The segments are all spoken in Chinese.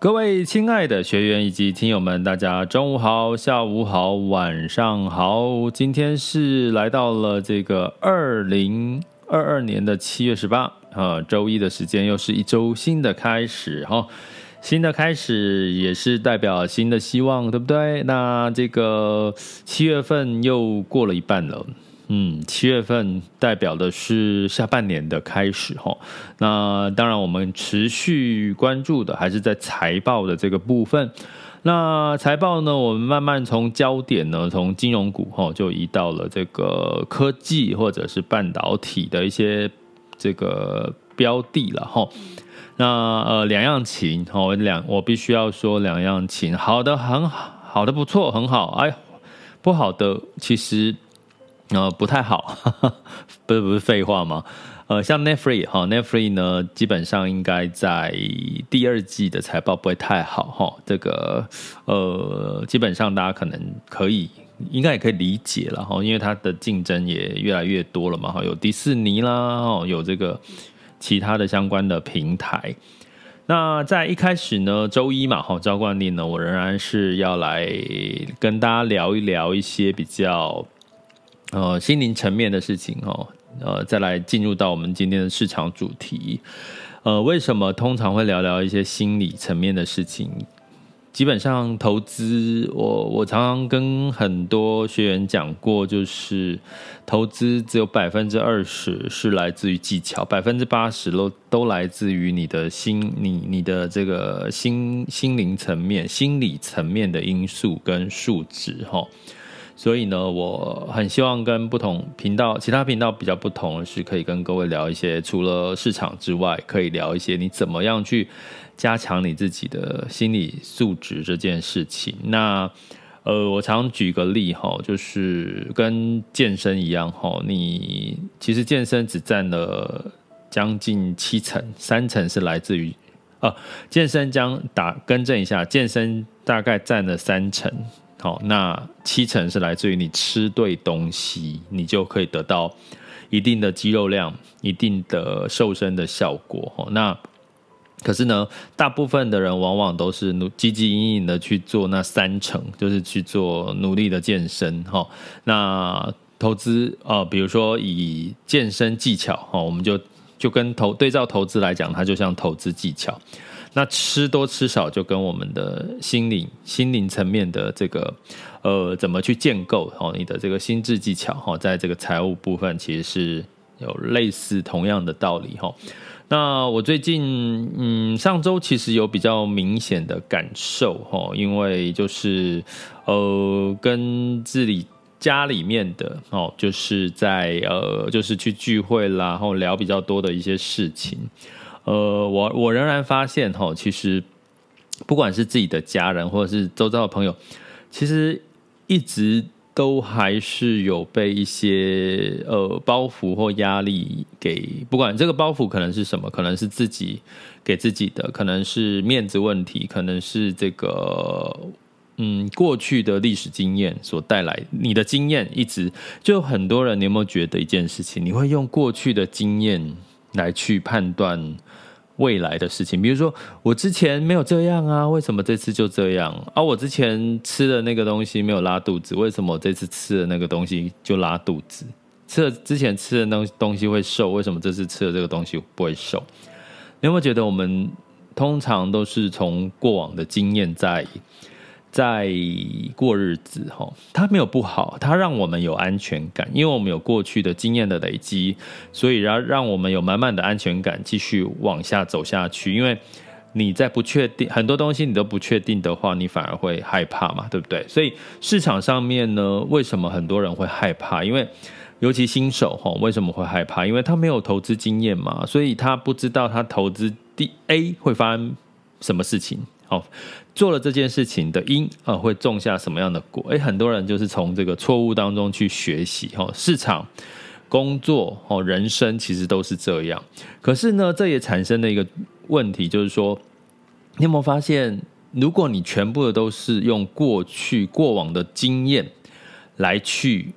各位亲爱的学员以及听友们，大家中午好、下午好、晚上好。今天是来到了这个二零二二年的七月十八啊，周一的时间，又是一周新的开始哈。新的开始也是代表新的希望，对不对？那这个七月份又过了一半了。嗯，七月份代表的是下半年的开始哈。那当然，我们持续关注的还是在财报的这个部分。那财报呢，我们慢慢从焦点呢，从金融股哈，就移到了这个科技或者是半导体的一些这个标的了哈。那呃，两样情哈，两我必须要说两样情，好的很好，好的不错，很好。哎，不好的其实。呃，不太好，不是不是废话吗？呃，像 Netflix 哈，Netflix 呢，基本上应该在第二季的财报不会太好哈。这个呃，基本上大家可能可以，应该也可以理解了哈，因为它的竞争也越来越多了嘛哈，有迪士尼啦，哦，有这个其他的相关的平台。那在一开始呢，周一嘛哈，照惯例呢，我仍然是要来跟大家聊一聊一些比较。呃，心灵层面的事情哦，呃，再来进入到我们今天的市场主题。呃，为什么通常会聊聊一些心理层面的事情？基本上投资，我我常常跟很多学员讲过，就是投资只有百分之二十是来自于技巧，百分之八十都都来自于你的心，你你的这个心心灵层面、心理层面的因素跟数值哈。所以呢，我很希望跟不同频道、其他频道比较不同的，是可以跟各位聊一些除了市场之外，可以聊一些你怎么样去加强你自己的心理素质这件事情。那呃，我常举个例哈，就是跟健身一样哈，你其实健身只占了将近七成，三成是来自于啊，健身将打更正一下，健身大概占了三成。好，那七成是来自于你吃对东西，你就可以得到一定的肌肉量、一定的瘦身的效果。哈，那可是呢，大部分的人往往都是努汲汲营营的去做那三成，就是去做努力的健身。哈，那投资啊，比如说以健身技巧，哈，我们就就跟投对照投资来讲，它就像投资技巧。那吃多吃少就跟我们的心灵、心灵层面的这个，呃，怎么去建构哦，你的这个心智技巧哈，在这个财务部分其实是有类似同样的道理哈。那我最近嗯，上周其实有比较明显的感受哈，因为就是呃，跟自己家里面的哦，就是在呃，就是去聚会啦，然后聊比较多的一些事情。呃，我我仍然发现哈，其实不管是自己的家人或者是周遭的朋友，其实一直都还是有被一些呃包袱或压力给，不管这个包袱可能是什么，可能是自己给自己的，可能是面子问题，可能是这个嗯过去的历史经验所带来，你的经验一直就很多人，你有没有觉得一件事情，你会用过去的经验来去判断未来的事情，比如说我之前没有这样啊，为什么这次就这样啊？我之前吃的那个东西没有拉肚子，为什么我这次吃的那个东西就拉肚子？吃了之前吃的东东西会瘦，为什么这次吃的这个东西不会瘦？你有没有觉得我们通常都是从过往的经验在在过日子？哈，它没有不好，它让我们有安全感，因为我们有过去的经验的累积，所以让让我们有满满的安全感，继续往下走下去。因为你在不确定很多东西你都不确定的话，你反而会害怕嘛，对不对？所以市场上面呢，为什么很多人会害怕？因为尤其新手哈，为什么会害怕？因为他没有投资经验嘛，所以他不知道他投资第 A 会发生什么事情。哦，做了这件事情的因啊，会种下什么样的果？诶，很多人就是从这个错误当中去学习哈。市场、工作哦，人生其实都是这样。可是呢，这也产生了一个。问题就是说，你有没有发现，如果你全部的都是用过去过往的经验来去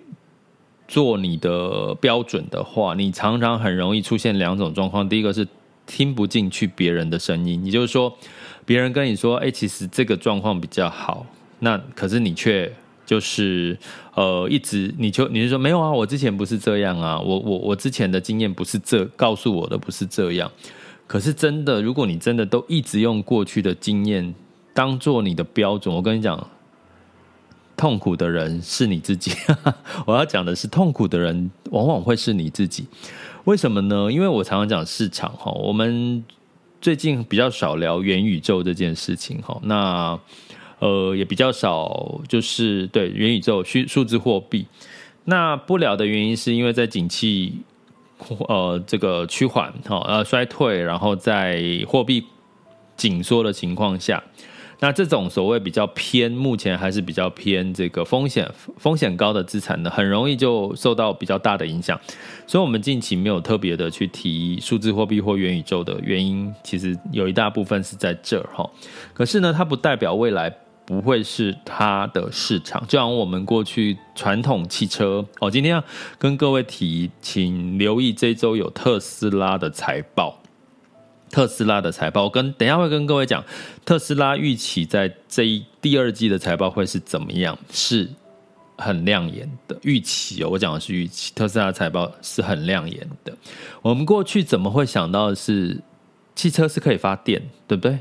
做你的标准的话，你常常很容易出现两种状况。第一个是听不进去别人的声音，也就是说，别人跟你说：“哎，其实这个状况比较好。”那可是你却就是呃，一直你就你就说没有啊，我之前不是这样啊，我我我之前的经验不是这告诉我的不是这样。可是真的，如果你真的都一直用过去的经验当做你的标准，我跟你讲，痛苦的人是你自己。我要讲的是，痛苦的人往往会是你自己。为什么呢？因为我常常讲市场哈，我们最近比较少聊元宇宙这件事情哈。那呃，也比较少就是对元宇宙、虚数字货币。那不聊的原因是因为在景气。呃，这个趋缓哈，呃，衰退，然后在货币紧缩的情况下，那这种所谓比较偏，目前还是比较偏这个风险风险高的资产呢，很容易就受到比较大的影响。所以，我们近期没有特别的去提数字货币或元宇宙的原因，其实有一大部分是在这儿哈。可是呢，它不代表未来。不会是它的市场，就像我们过去传统汽车哦。今天要跟各位提，请留意这周有特斯拉的财报。特斯拉的财报，跟等一下会跟各位讲，特斯拉预期在这一第二季的财报会是怎么样，是很亮眼的预期哦。我讲的是预期，特斯拉财报是很亮眼的。我们过去怎么会想到的是汽车是可以发电，对不对？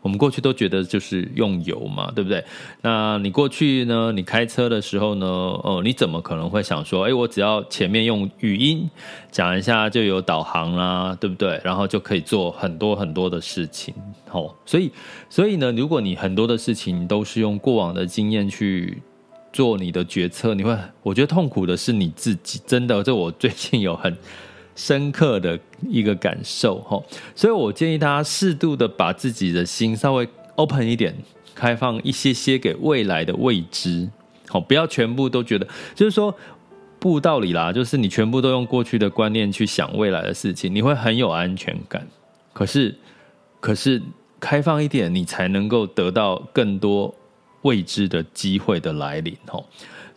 我们过去都觉得就是用油嘛，对不对？那你过去呢？你开车的时候呢？哦，你怎么可能会想说，哎，我只要前面用语音讲一下就有导航啦，对不对？然后就可以做很多很多的事情。哦，所以，所以呢，如果你很多的事情都是用过往的经验去做你的决策，你会，我觉得痛苦的是你自己。真的，这我最近有很。深刻的一个感受哈，所以我建议大家适度的把自己的心稍微 open 一点，开放一些些给未来的未知，好，不要全部都觉得，就是说不道理啦，就是你全部都用过去的观念去想未来的事情，你会很有安全感。可是，可是开放一点，你才能够得到更多未知的机会的来临哈。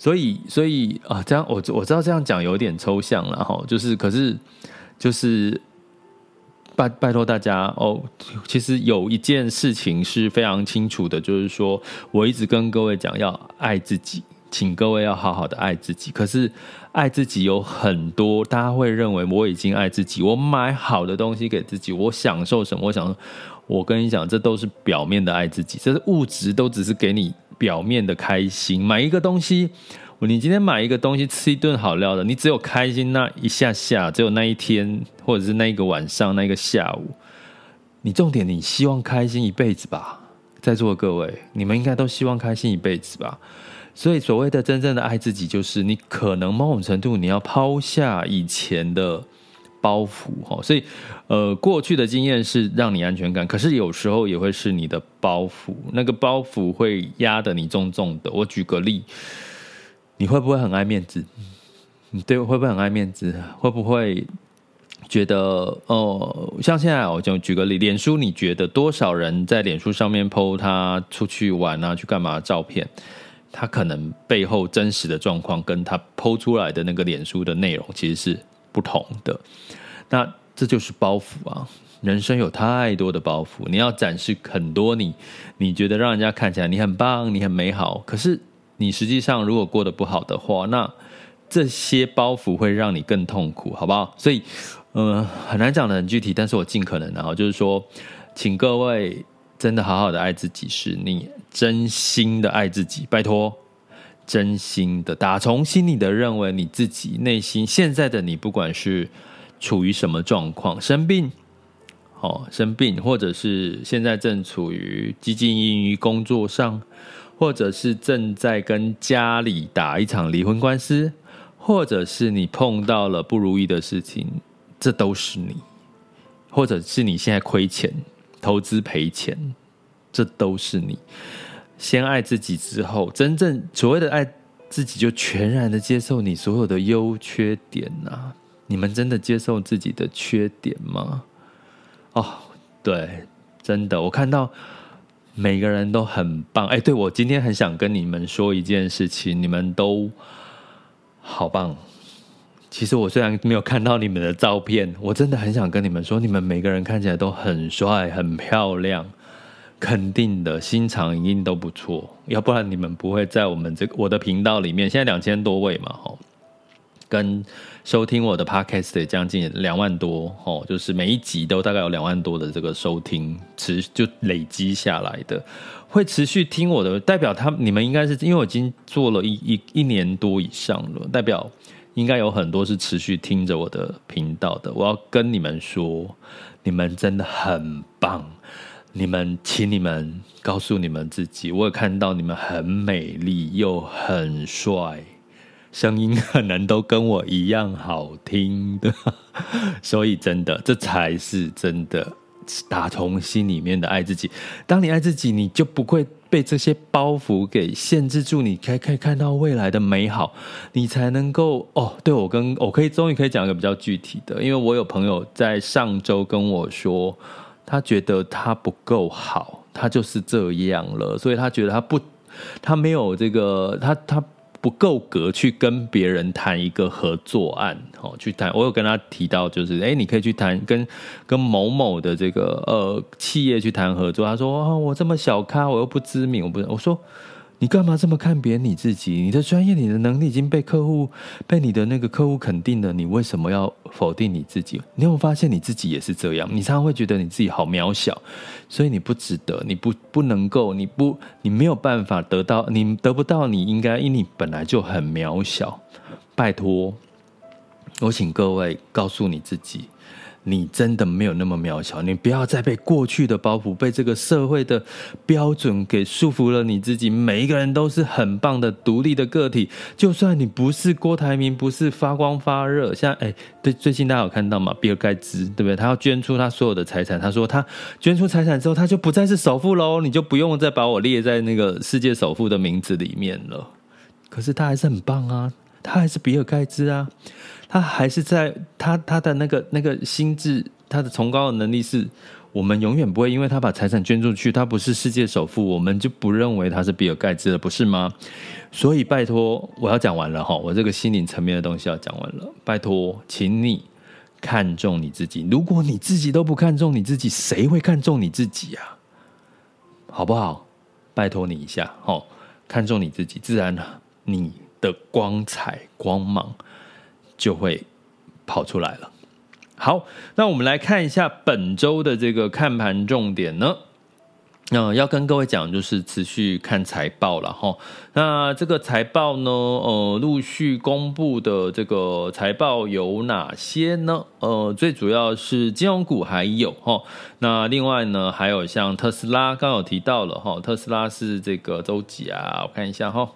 所以，所以啊，这样我我知道这样讲有点抽象了哈，就是可是就是拜拜托大家哦，其实有一件事情是非常清楚的，就是说我一直跟各位讲要爱自己，请各位要好好的爱自己。可是爱自己有很多，大家会认为我已经爱自己，我买好的东西给自己，我享受什么？我想，我跟你讲，这都是表面的爱自己，这是物质，都只是给你。表面的开心，买一个东西，你今天买一个东西，吃一顿好料的，你只有开心那一下下，只有那一天，或者是那一个晚上，那一个下午，你重点，你希望开心一辈子吧？在座的各位，你们应该都希望开心一辈子吧？所以，所谓的真正的爱自己，就是你可能某种程度，你要抛下以前的。包袱哈，所以，呃，过去的经验是让你安全感，可是有时候也会是你的包袱，那个包袱会压得你重重的。我举个例，你会不会很爱面子？你对，会不会很爱面子？会不会觉得哦，像现在我就举个例，脸书，你觉得多少人在脸书上面 po 他出去玩啊，去干嘛的照片？他可能背后真实的状况跟他 po 出来的那个脸书的内容其实是。不同的，那这就是包袱啊！人生有太多的包袱，你要展示很多你，你觉得让人家看起来你很棒，你很美好。可是你实际上如果过得不好的话，那这些包袱会让你更痛苦，好不好？所以，嗯、很难讲的很具体，但是我尽可能的，就是说，请各位真的好好的爱自己，是你真心的爱自己，拜托，真心的打从心里的认为你自己内心现在的你，不管是处于什么状况，生病，哦，生病，或者是现在正处于汲汲营于工作上，或者是正在跟家里打一场离婚官司。或者是你碰到了不如意的事情，这都是你；或者是你现在亏钱、投资赔钱，这都是你。先爱自己之后，真正所谓的爱自己，就全然的接受你所有的优缺点啊！你们真的接受自己的缺点吗？哦，对，真的，我看到每个人都很棒。哎，对，我今天很想跟你们说一件事情，你们都。好棒！其实我虽然没有看到你们的照片，我真的很想跟你们说，你们每个人看起来都很帅、很漂亮，肯定的，心肠一定都不错，要不然你们不会在我们这我的频道里面。现在两千多位嘛，吼，跟收听我的 podcast 也将近两万多，吼，就是每一集都大概有两万多的这个收听，持就累积下来的。会持续听我的，代表他你们应该是因为我已经做了一一一年多以上了，代表应该有很多是持续听着我的频道的。我要跟你们说，你们真的很棒，你们请你们告诉你们自己，我有看到你们很美丽又很帅，声音可能都跟我一样好听的，所以真的这才是真的。打从心里面的爱自己，当你爱自己，你就不会被这些包袱给限制住，你可以可以看到未来的美好，你才能够哦。对，我跟我可以终于可以讲一个比较具体的，因为我有朋友在上周跟我说，他觉得他不够好，他就是这样了，所以他觉得他不，他没有这个，他他。不够格去跟别人谈一个合作案，哦，去谈。我有跟他提到，就是，哎，你可以去谈跟跟某某的这个呃企业去谈合作。他说，哦，我这么小咖，我又不知名，我不，我说。你干嘛这么看别人？你自己，你的专业，你的能力已经被客户、被你的那个客户肯定了，你为什么要否定你自己？你有没有发现你自己也是这样？你常常会觉得你自己好渺小，所以你不值得，你不不能够，你不，你没有办法得到，你得不到，你应该，因为你本来就很渺小。拜托，我请各位告诉你自己。你真的没有那么渺小，你不要再被过去的包袱、被这个社会的标准给束缚了你自己。每一个人都是很棒的、独立的个体，就算你不是郭台铭，不是发光发热，像哎，对，最近大家有看到吗？比尔盖茨，对不对？他要捐出他所有的财产，他说他捐出财产之后，他就不再是首富喽，你就不用再把我列在那个世界首富的名字里面了。可是他还是很棒啊，他还是比尔盖茨啊。他还是在他他的那个那个心智，他的崇高的能力是，我们永远不会因为他把财产捐出去，他不是世界首富，我们就不认为他是比尔盖茨了，不是吗？所以拜托，我要讲完了哈，我这个心灵层面的东西要讲完了，拜托，请你看重你自己。如果你自己都不看重你自己，谁会看重你自己啊？好不好？拜托你一下，哈，看重你自己，自然你的光彩光芒。就会跑出来了。好，那我们来看一下本周的这个看盘重点呢。那、呃、要跟各位讲，就是持续看财报了哈。那这个财报呢，呃，陆续公布的这个财报有哪些呢？呃，最主要是金融股还有哈。那另外呢，还有像特斯拉，刚有提到了哈。特斯拉是这个周几啊？我看一下哈。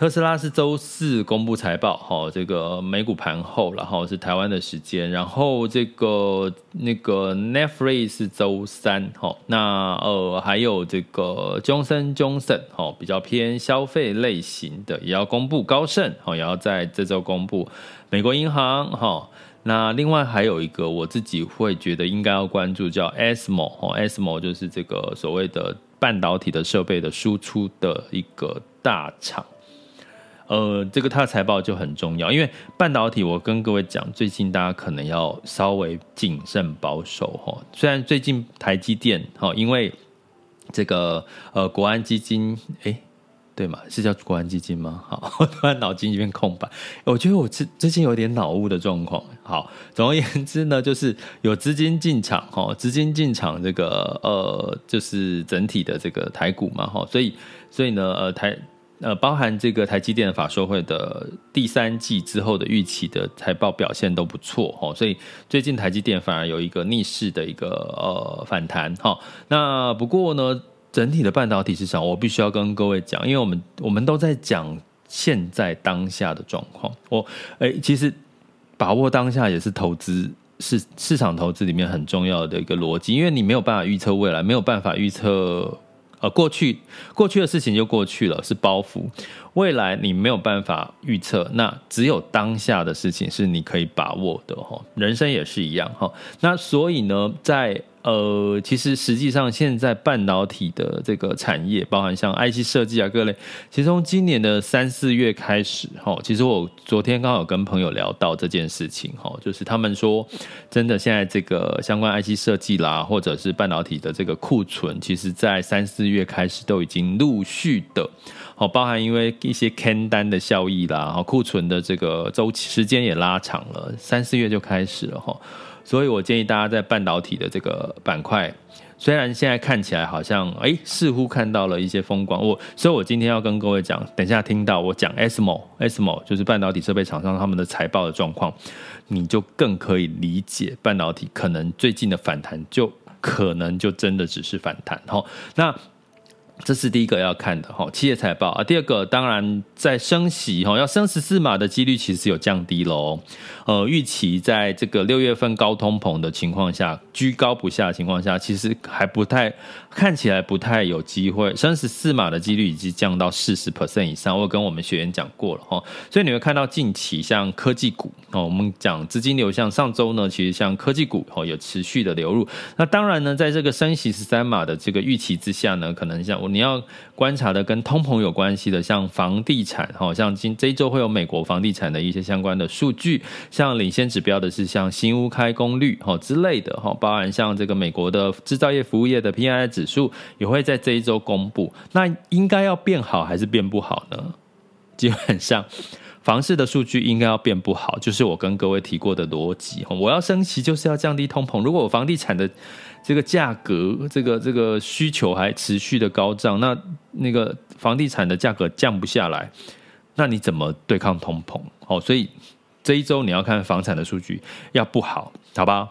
特斯拉是周四公布财报，哈，这个美股盘后，然后是台湾的时间，然后这个那个 Netflix 是周三，哈，那呃还有这个 Johnson Johnson，哈，比较偏消费类型的也要公布，高盛，哈，也要在这周公布，美国银行，哈，那另外还有一个我自己会觉得应该要关注，叫 ASML，哈，ASML 就是这个所谓的半导体的设备的输出的一个大厂。呃，这个它的财报就很重要，因为半导体，我跟各位讲，最近大家可能要稍微谨慎保守哈。虽然最近台积电哈，因为这个呃国安基金，哎，对嘛？是叫国安基金吗？好，我突然脑筋一片空白。我觉得我最最近有点脑雾的状况。好，总而言之呢，就是有资金进场哈，资金进场这个呃，就是整体的这个台股嘛哈，所以所以呢呃台。呃，包含这个台积电法说会的第三季之后的预期的财报表现都不错哦，所以最近台积电反而有一个逆势的一个呃反弹哈。那不过呢，整体的半导体市场，我必须要跟各位讲，因为我们我们都在讲现在当下的状况。我诶，其实把握当下也是投资市市场投资里面很重要的一个逻辑，因为你没有办法预测未来，没有办法预测。呃，过去过去的事情就过去了，是包袱。未来你没有办法预测，那只有当下的事情是你可以把握的哈。人生也是一样哈。那所以呢，在呃，其实实际上现在半导体的这个产业，包含像 IC 设计啊各类，其实从今年的三四月开始哈，其实我昨天刚好有跟朋友聊到这件事情哈，就是他们说，真的现在这个相关 IC 设计啦，或者是半导体的这个库存，其实在三四月开始都已经陆续的。哦，包含因为一些 can 单的效益啦，哈，库存的这个周期时间也拉长了，三四月就开始了哈，所以我建议大家在半导体的这个板块，虽然现在看起来好像哎，似乎看到了一些风光，我，所以我今天要跟各位讲，等一下听到我讲 SMO SMO 就是半导体设备厂商他们的财报的状况，你就更可以理解半导体可能最近的反弹，就可能就真的只是反弹哈，那。这是第一个要看的哈，企业财报啊。第二个，当然在升息哈，要升十四码的几率其实有降低喽。呃，预期在这个六月份高通膨的情况下，居高不下的情况下，其实还不太看起来不太有机会升十四码的几率已经降到四十 percent 以上。我跟我们学员讲过了哈，所以你会看到近期像科技股哦，我们讲资金流向，上周呢，其实像科技股哦有持续的流入。那当然呢，在这个升息十三码的这个预期之下呢，可能像我。你要观察的跟通膨有关系的，像房地产，哈，像今这一周会有美国房地产的一些相关的数据，像领先指标的是像新屋开工率，哈之类的，哈，包含像这个美国的制造业、服务业的 PI 指数也会在这一周公布。那应该要变好还是变不好呢？基本上，房市的数据应该要变不好，就是我跟各位提过的逻辑，我要升息就是要降低通膨。如果我房地产的这个价格，这个这个需求还持续的高涨，那那个房地产的价格降不下来，那你怎么对抗通膨？哦，所以这一周你要看房产的数据要不好，好吧？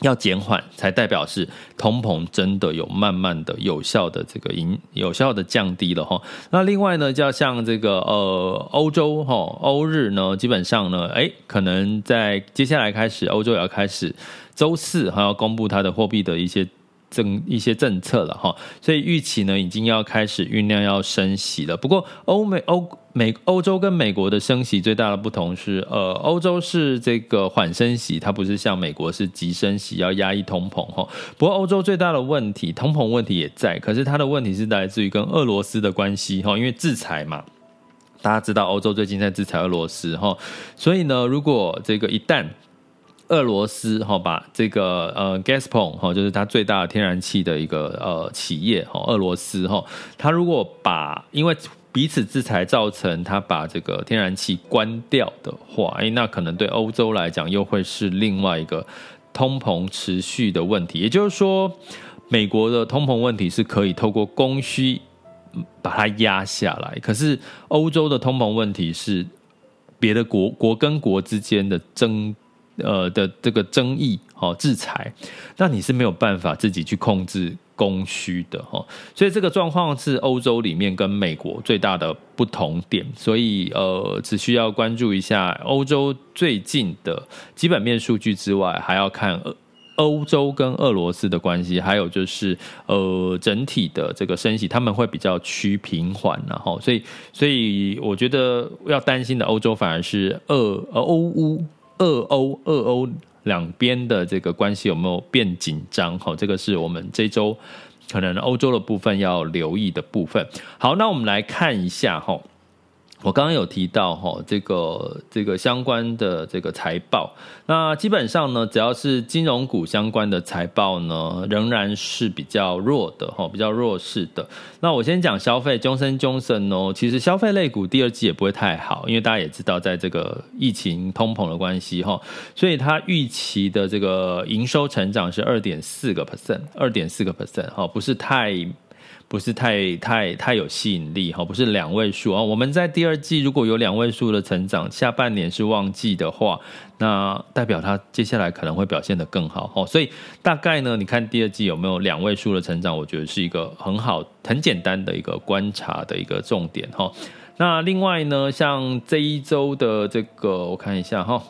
要减缓才代表是通膨真的有慢慢的有效的这个营有效的降低了哈。那另外呢，就要像这个呃欧洲哈欧日呢，基本上呢，哎，可能在接下来开始欧洲也要开始。周四还要公布它的货币的一些政一些政策了哈，所以预期呢已经要开始酝酿要升息了。不过欧美欧美欧洲跟美国的升息最大的不同是，呃，欧洲是这个缓升息，它不是像美国是急升息要压抑通膨哈。不过欧洲最大的问题，通膨问题也在，可是它的问题是来自于跟俄罗斯的关系哈，因为制裁嘛，大家知道欧洲最近在制裁俄罗斯哈，所以呢，如果这个一旦俄罗斯哈把这个呃 Gazprom 哈就是它最大的天然气的一个呃企业哈，俄罗斯哈，它如果把因为彼此制裁造成它把这个天然气关掉的话，哎，那可能对欧洲来讲又会是另外一个通膨持续的问题。也就是说，美国的通膨问题是可以透过供需把它压下来，可是欧洲的通膨问题是别的国国跟国之间的争。呃的这个争议，哈，制裁，那你是没有办法自己去控制供需的，哈，所以这个状况是欧洲里面跟美国最大的不同点，所以呃，只需要关注一下欧洲最近的基本面数据之外，还要看欧洲跟俄罗斯的关系，还有就是呃整体的这个升息，他们会比较趋平缓，然后，所以所以我觉得要担心的欧洲反而是俄呃欧乌。二欧、二欧两边的这个关系有没有变紧张？好，这个是我们这周可能欧洲的部分要留意的部分。好，那我们来看一下哈，我刚刚有提到哈，这个这个相关的这个财报，那基本上呢，只要是金融股相关的财报呢，仍然是比较弱的哈，比较弱势的。那我先讲消费，Johnson Johnson 哦，其实消费类股第二季也不会太好，因为大家也知道，在这个疫情通膨的关系哈，所以它预期的这个营收成长是二点四个 percent，二点四个 percent 哈，不是太。不是太太太有吸引力哈，不是两位数啊。我们在第二季如果有两位数的成长，下半年是旺季的话，那代表它接下来可能会表现得更好哈。所以大概呢，你看第二季有没有两位数的成长，我觉得是一个很好、很简单的一个观察的一个重点哈。那另外呢，像这一周的这个，我看一下哈，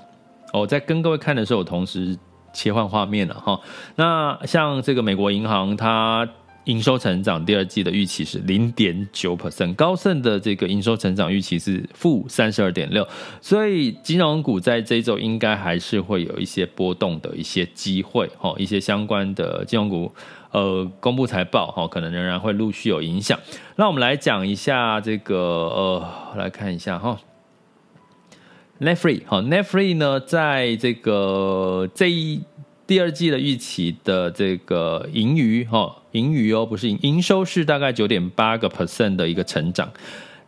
我在跟各位看的时候，同时切换画面了哈。那像这个美国银行它。营收成长第二季的预期是零点九 percent，高盛的这个营收成长预期是负三十二点六，所以金融股在这一周应该还是会有一些波动的一些机会，哈，一些相关的金融股，呃，公布财报，哈，可能仍然会陆续有影响。那我们来讲一下这个，呃，来看一下哈，Netflix，好，Netflix 呢，在这个这一。第二季的预期的这个盈余哈，盈余哦，不是盈营收是大概九点八个 percent 的一个成长，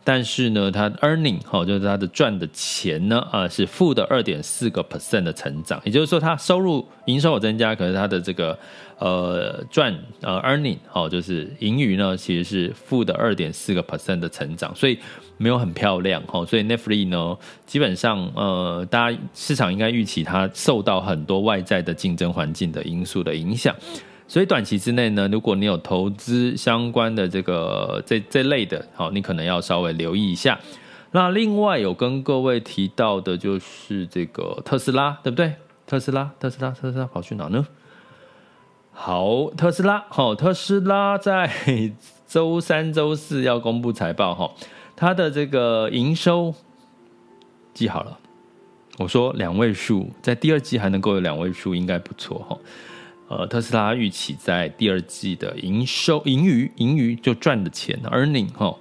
但是呢，它 earning 哈，就是它的赚的钱呢啊是负的二点四个 percent 的成长，也就是说它收入营收有增加，可是它的这个呃赚呃 earning 哈，就是盈余呢其实是负的二点四个 percent 的成长，所以。没有很漂亮哈，所以 Netflix 呢，基本上呃，大家市场应该预期它受到很多外在的竞争环境的因素的影响，所以短期之内呢，如果你有投资相关的这个这这类的，好，你可能要稍微留意一下。那另外有跟各位提到的就是这个特斯拉，对不对？特斯拉，特斯拉，特斯拉跑去哪呢？好，特斯拉，好，特斯拉在周三、周四要公布财报哈。它的这个营收记好了，我说两位数，在第二季还能够有两位数，应该不错哈。呃，特斯拉预期在第二季的营收、盈余、盈余就赚的钱，earning 哈，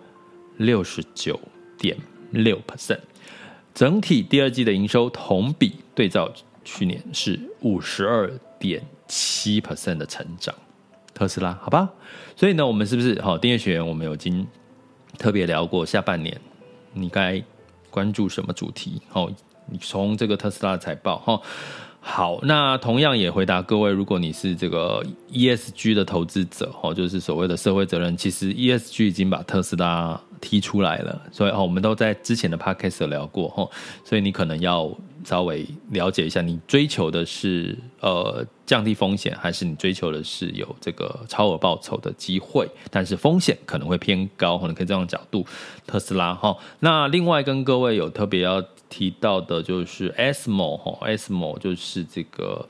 六十九点六 percent，整体第二季的营收同比对照去年是五十二点七 percent 的成长，特斯拉好吧？所以呢，我们是不是好订阅学员？我们有经。特别聊过下半年你该关注什么主题？哦，你从这个特斯拉财报哈，好，那同样也回答各位，如果你是这个 ESG 的投资者，哦，就是所谓的社会责任，其实 ESG 已经把特斯拉踢出来了，所以哦，我们都在之前的 podcast 聊过哈，所以你可能要稍微了解一下，你追求的是呃降低风险，还是你追求的是有这个超额报酬的机会，但是风险可能会偏高，可能可以这样角度，特斯拉哈。那另外跟各位有特别要提到的就是 ASML 哈，ASML 就是这个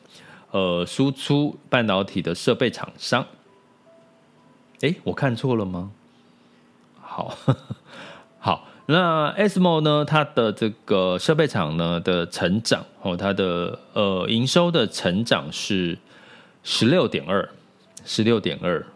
呃输出半导体的设备厂商。诶，我看错了吗？好，好，那 ASML 呢？它的这个设备厂呢的成长哦，它的呃营收的成长是十六点二，十六点二，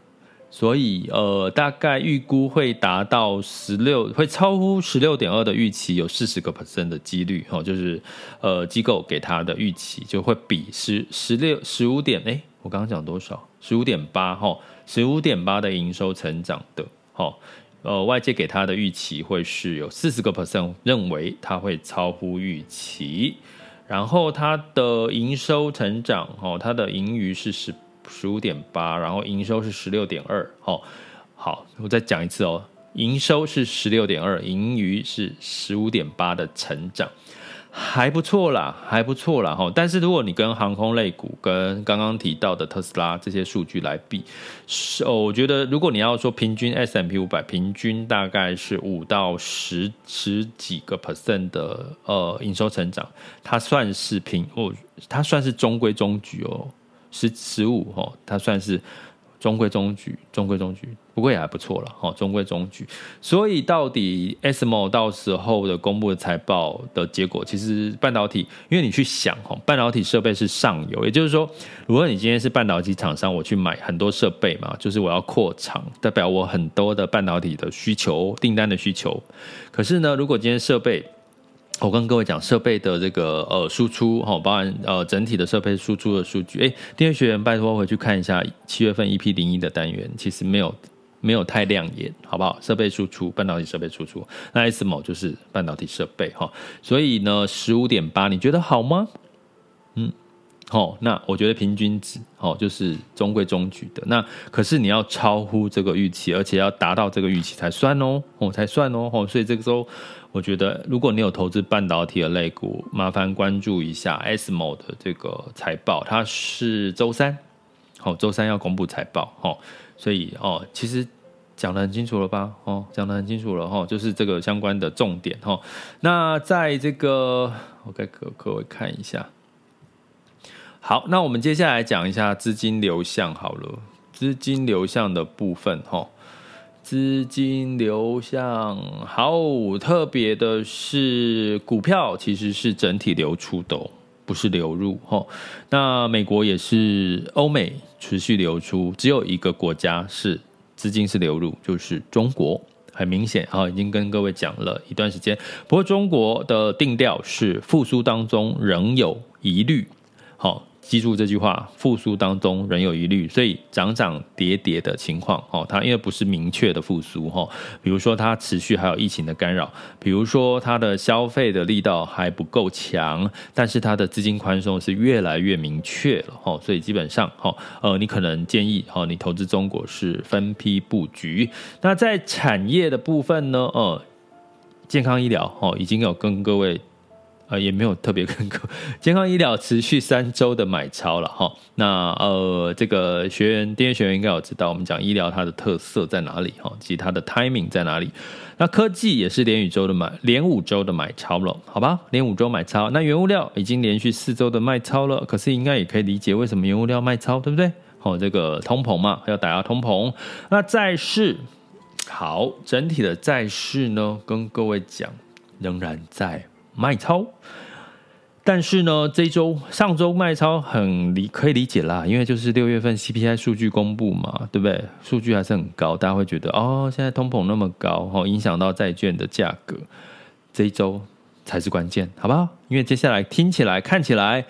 所以呃大概预估会达到十六，会超乎十六点二的预期，有四十个 percent 的几率哦，就是呃机构给他的预期就会比十十六十五点哎，我刚刚讲多少？十五点八哈，十五点八的营收成长的哈。呃，外界给他的预期会是有四十个 percent 认为它会超乎预期，然后它的营收成长，哦，它的盈余是十十五点八，然后营收是十六点二，哦，好，我再讲一次哦，营收是十六点二，盈余是十五点八的成长。还不错啦，还不错啦哈。但是如果你跟航空类股、跟刚刚提到的特斯拉这些数据来比，是哦，我觉得如果你要说平均 S M P 五百平均大概是五到十十几个 percent 的呃营收成长，它算是平哦，它算是中规中矩哦，十十五哦，它算是中规中矩，中规中矩，不过也还不错了，哈，中规中矩。所以到底 SMO 到时候的公布的财报的结果，其实半导体，因为你去想，哈，半导体设备是上游，也就是说，如果你今天是半导体厂商，我去买很多设备嘛，就是我要扩厂，代表我很多的半导体的需求，订单的需求。可是呢，如果今天设备，我跟各位讲设备的这个呃输出哈，包含呃整体的设备输出的数据。哎，订阅学员拜托回去看一下七月份 EP 零一的单元，其实没有没有太亮眼，好不好？设备输出，半导体设备输出，那 ismo 就是半导体设备哈。所以呢，十五点八，你觉得好吗？嗯，好，那我觉得平均值哦，就是中规中矩的。那可是你要超乎这个预期，而且要达到这个预期才算哦，哦才算哦，哦，所以这个时候。我觉得，如果你有投资半导体的类股，麻烦关注一下 ASMO 的这个财报，它是周三，好，周三要公布财报，哦，所以哦，其实讲得很清楚了吧，哦，讲得很清楚了，哈，就是这个相关的重点，哈。那在这个，我给各各位看一下，好，那我们接下来讲一下资金流向好了，资金流向的部分，哈。资金流向好，特别的是股票其实是整体流出的，不是流入哈。那美国也是欧美持续流出，只有一个国家是资金是流入，就是中国。很明显啊，已经跟各位讲了一段时间。不过中国的定调是复苏当中仍有疑虑，好。记住这句话，复苏当中仍有疑虑，所以涨涨跌跌的情况，哦，它因为不是明确的复苏，哈，比如说它持续还有疫情的干扰，比如说它的消费的力道还不够强，但是它的资金宽松是越来越明确了，哈，所以基本上，哈，呃，你可能建议，哈，你投资中国是分批布局。那在产业的部分呢，呃，健康医疗，哦，已经有跟各位。呃，也没有特别跟个健康医疗持续三周的买超了哈。那呃，这个学员订阅学员应该有知道，我们讲医疗它的特色在哪里哈，及它的 timing 在哪里。那科技也是连五周的买，连五周的买超了，好吧？连五周买超。那原物料已经连续四周的卖超了，可是应该也可以理解为什么原物料卖超，对不对？好，这个通膨嘛，要打压通膨。那债市好，整体的债市呢，跟各位讲，仍然在。卖超，但是呢，这周上周卖超很理可以理解啦，因为就是六月份 CPI 数据公布嘛，对不对？数据还是很高，大家会觉得哦，现在通膨那么高，哦，影响到债券的价格，这一周才是关键，好不好？因为接下来听起来看起来。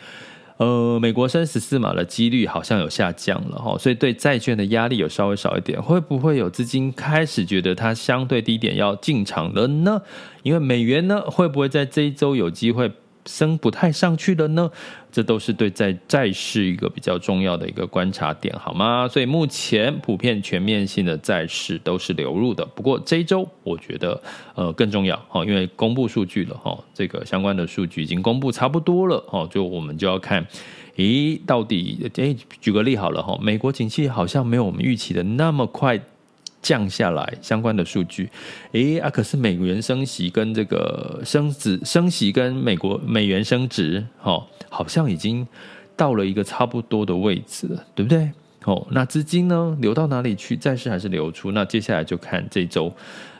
呃，美国升十四码的几率好像有下降了哈，所以对债券的压力有稍微少一点。会不会有资金开始觉得它相对低点要进场了呢？因为美元呢，会不会在这一周有机会？升不太上去了呢，这都是对债债市一个比较重要的一个观察点，好吗？所以目前普遍全面性的债市都是流入的，不过这一周我觉得呃更重要哈，因为公布数据了哈，这个相关的数据已经公布差不多了哦，就我们就要看，咦，到底诶，举个例好了哈，美国景气好像没有我们预期的那么快。降下来相关的数据，诶啊，可是美元升息跟这个升值升息跟美国美元升值，哦，好像已经到了一个差不多的位置了，对不对？哦，那资金呢流到哪里去？债市还是流出？那接下来就看这周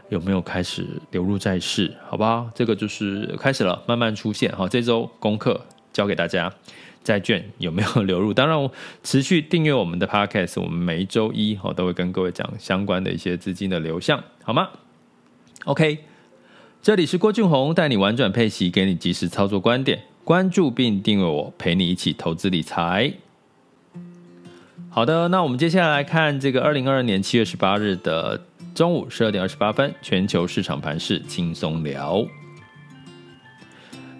有没有开始流入债市，好吧？这个就是开始了，慢慢出现。好，这周功课交给大家。债券有没有流入？当然，持续订阅我们的 Podcast，我们每周一哦都会跟各位讲相关的一些资金的流向，好吗？OK，这里是郭俊宏，带你玩转配息，给你及时操作观点，关注并订阅我，陪你一起投资理财。好的，那我们接下来看这个二零二二年七月十八日的中午十二点二十八分，全球市场盘势轻松聊。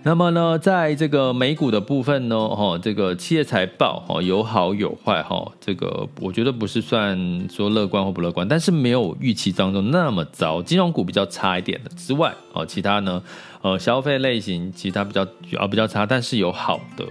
那么呢，在这个美股的部分呢，哈，这个企业财报哈有好有坏哈，这个我觉得不是算说乐观或不乐观，但是没有预期当中那么糟。金融股比较差一点的之外，哦，其他呢，呃，消费类型其他比较啊比较差，但是有好的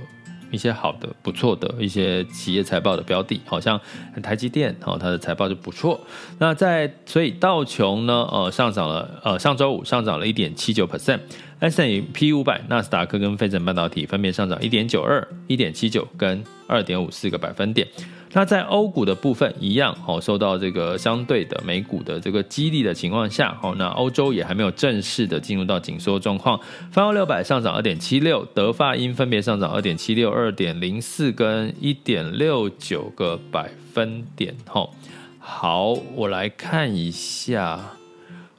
一些好的不错的一些企业财报的标的，好像台积电哦，它的财报就不错。那在所以道琼呢，呃，上涨了，呃，上周五上涨了一点七九 percent。S&P 五百、纳斯达克跟费城半导体分别上涨一点九二、一点七九跟二点五四个百分点。那在欧股的部分一样，哦，受到这个相对的美股的这个激励的情况下，哦，那欧洲也还没有正式的进入到紧缩状况。泛欧六百上涨二点七六，德法英分别上涨二点七六、二点零四跟一点六九个百分点。哈，好，我来看一下，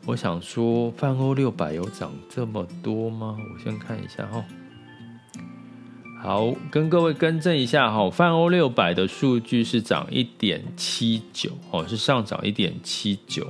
我想说泛欧六百有涨这么多吗？我先看一下哈。好，跟各位更正一下哈，泛欧六百的数据是涨一点七九哦，是上涨一点七九。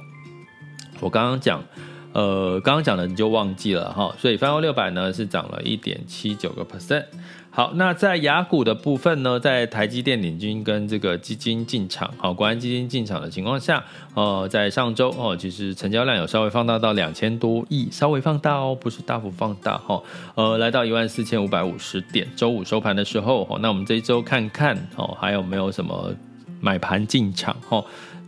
我刚刚讲，呃，刚刚讲的你就忘记了哈，所以泛欧六百呢是涨了一点七九个 percent。好，那在雅股的部分呢，在台积电领军跟这个基金进场，好，国安基金进场的情况下，呃，在上周哦，其实成交量有稍微放大到两千多亿，稍微放大哦，不是大幅放大哈，呃，来到一万四千五百五十点，周五收盘的时候，那我们这一周看看哦，还有没有什么买盘进场哈？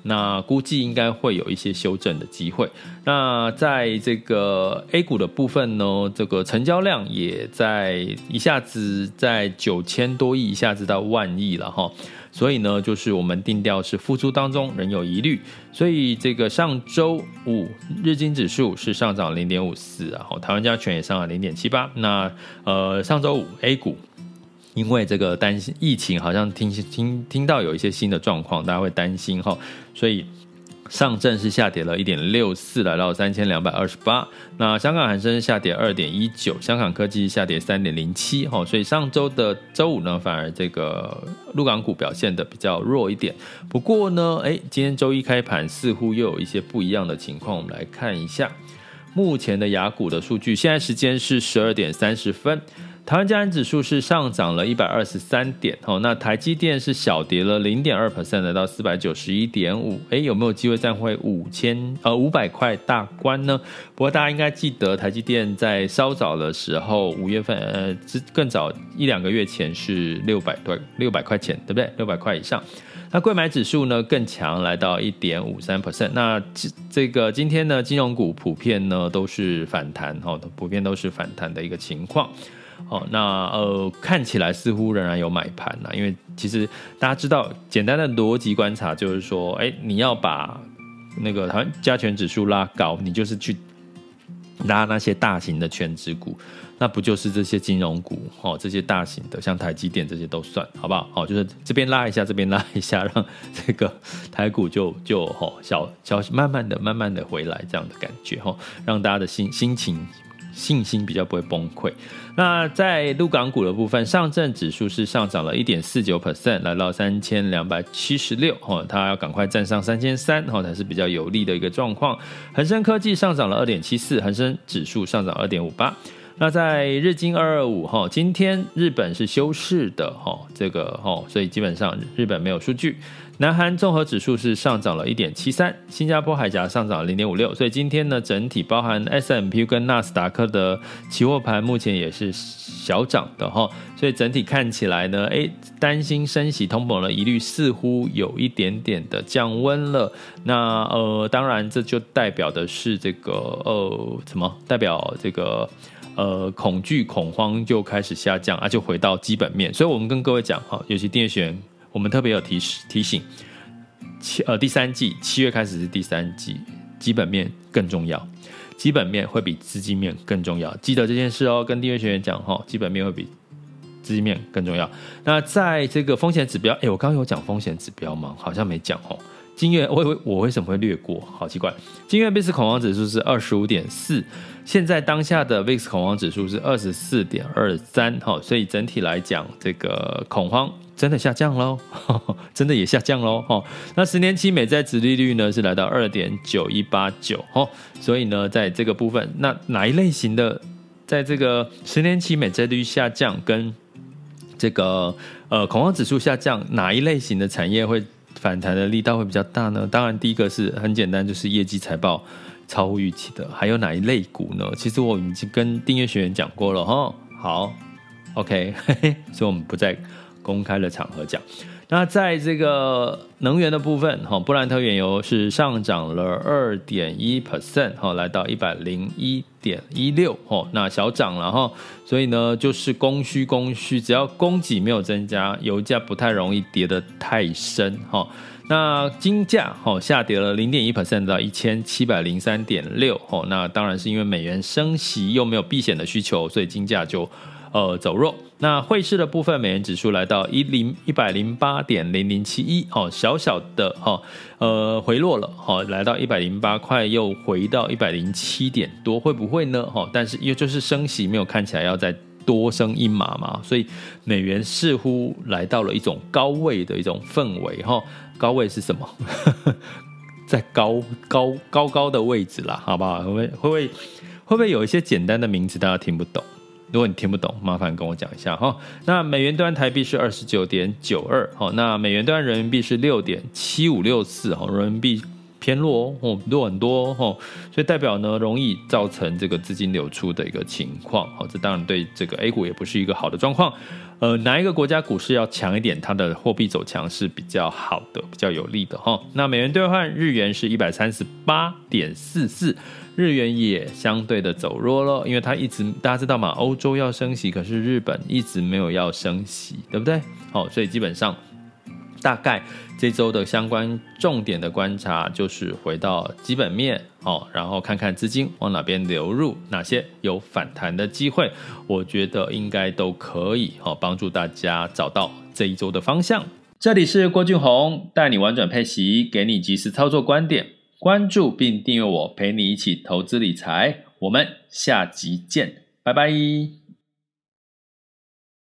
那估计应该会有一些修正的机会。那在这个 A 股的部分呢，这个成交量也在一下子在九千多亿，一下子到万亿了哈。所以呢，就是我们定调是复苏当中仍有疑虑。所以这个上周五日经指数是上涨零点五四，然后台湾加权也上了零点七八。那呃上周五 A 股。因为这个担心疫情，好像听听听到有一些新的状况，大家会担心哈，所以上证是下跌了一点六四，来到三千两百二十八。那香港恒生下跌二点一九，香港科技下跌三点零七哈。所以上周的周五呢，反而这个陆港股表现得比较弱一点。不过呢，哎，今天周一开盘似乎又有一些不一样的情况，我们来看一下目前的雅股的数据。现在时间是十二点三十分。台湾加权指数是上涨了一百二十三点，哦，那台积电是小跌了零点二 percent，来到四百九十一点五，哎，有没有机会站回五千呃五百块大关呢？不过大家应该记得，台积电在稍早的时候，五月份呃，更早一两个月前是六百多六百块钱，对不对？六百块以上。那柜买指数呢更强，来到一点五三 percent。那这这个今天呢，金融股普遍呢都是反弹，哦，普遍都是反弹的一个情况。哦，那呃，看起来似乎仍然有买盘呐，因为其实大家知道，简单的逻辑观察就是说，哎，你要把那个台湾加权指数拉高，你就是去拉那些大型的全值股，那不就是这些金融股哦，这些大型的，像台积电这些都算，好不好？哦，就是这边拉一下，这边拉一下，让这个台股就就哦小小慢慢的、慢慢的回来这样的感觉哦，让大家的心心情。信心比较不会崩溃。那在陆港股的部分，上证指数是上涨了一点四九 percent，来到三千两百七十六。哦，它要赶快站上三千三，哦，才是比较有利的一个状况。恒生科技上涨了二点七四，恒生指数上涨二点五八。那在日经二二五，哈，今天日本是休市的，哈，这个，哈，所以基本上日本没有数据。南韩综合指数是上涨了一点七三，新加坡海峡上涨零点五六，所以今天呢，整体包含 S M P 跟纳斯达克的期货盘目前也是小涨的哈，所以整体看起来呢，诶，担心升息通膨的疑虑似乎有一点点的降温了。那呃，当然这就代表的是这个呃什么？代表这个呃恐惧恐慌就开始下降啊，就回到基本面。所以我们跟各位讲哈，尤其订阅学员。我们特别有提示提醒，七呃第三季七月开始是第三季，基本面更重要，基本面会比资金面更重要，记得这件事哦。跟订阅学员讲哈，基本面会比资金面更重要。那在这个风险指标，哎，我刚刚有讲风险指标吗？好像没讲哦。金月我我我为什么会略过？好奇怪。金月 VIX 恐慌指数是二十五点四，现在当下的 VIX 恐慌指数是二十四点二三，哈，所以整体来讲，这个恐慌。真的下降喽，真的也下降喽，哈。那十年期美债殖利率呢是来到二点九一八九，哈。所以呢，在这个部分，那哪一类型的，在这个十年期美债率下降跟这个呃恐慌指数下降，哪一类型的产业会反弹的力道会比较大呢？当然，第一个是很简单，就是业绩财报超乎预期的。还有哪一类股呢？其实我已经跟订阅学员讲过了，哈。好，OK，嘿嘿，所以我们不再。公开的场合讲。那在这个能源的部分，哈，布兰特原油是上涨了二点一 percent，哈，来到一百零一点一六，哈，那小涨了哈，所以呢，就是供需供需，只要供给没有增加，油价不太容易跌得太深，哈。那金价哈下跌了零点一 percent 到一千七百零三点六，哈，那当然是因为美元升息又没有避险的需求，所以金价就。呃，走弱。那汇市的部分，美元指数来到一零一百零八点零零七一，哦，小小的哈，呃，回落了，哦，来到一百零八块，又回到一百零七点多，会不会呢？哈，但是又就是升息没有看起来要再多升一码嘛，所以美元似乎来到了一种高位的一种氛围，哈，高位是什么？在高高高高的位置啦，好不好？会不会会不会会不会有一些简单的名词大家听不懂？如果你听不懂，麻烦跟我讲一下哈。那美元端台币是二十九点九二，哈，那美元端人民币是六点七五六四，哈，人民币偏弱哦，弱很多哦，所以代表呢，容易造成这个资金流出的一个情况，哦，这当然对这个 A 股也不是一个好的状况。呃，哪一个国家股市要强一点，它的货币走强是比较好的，比较有利的哈。那美元兑换日元是一百三十八点四四。日元也相对的走弱了，因为它一直大家知道嘛，欧洲要升息，可是日本一直没有要升息，对不对？好，所以基本上大概这周的相关重点的观察就是回到基本面，哦，然后看看资金往哪边流入，哪些有反弹的机会，我觉得应该都可以哦，帮助大家找到这一周的方向。这里是郭俊宏，带你玩转配息，给你及时操作观点。关注并订阅我，陪你一起投资理财。我们下集见，拜拜。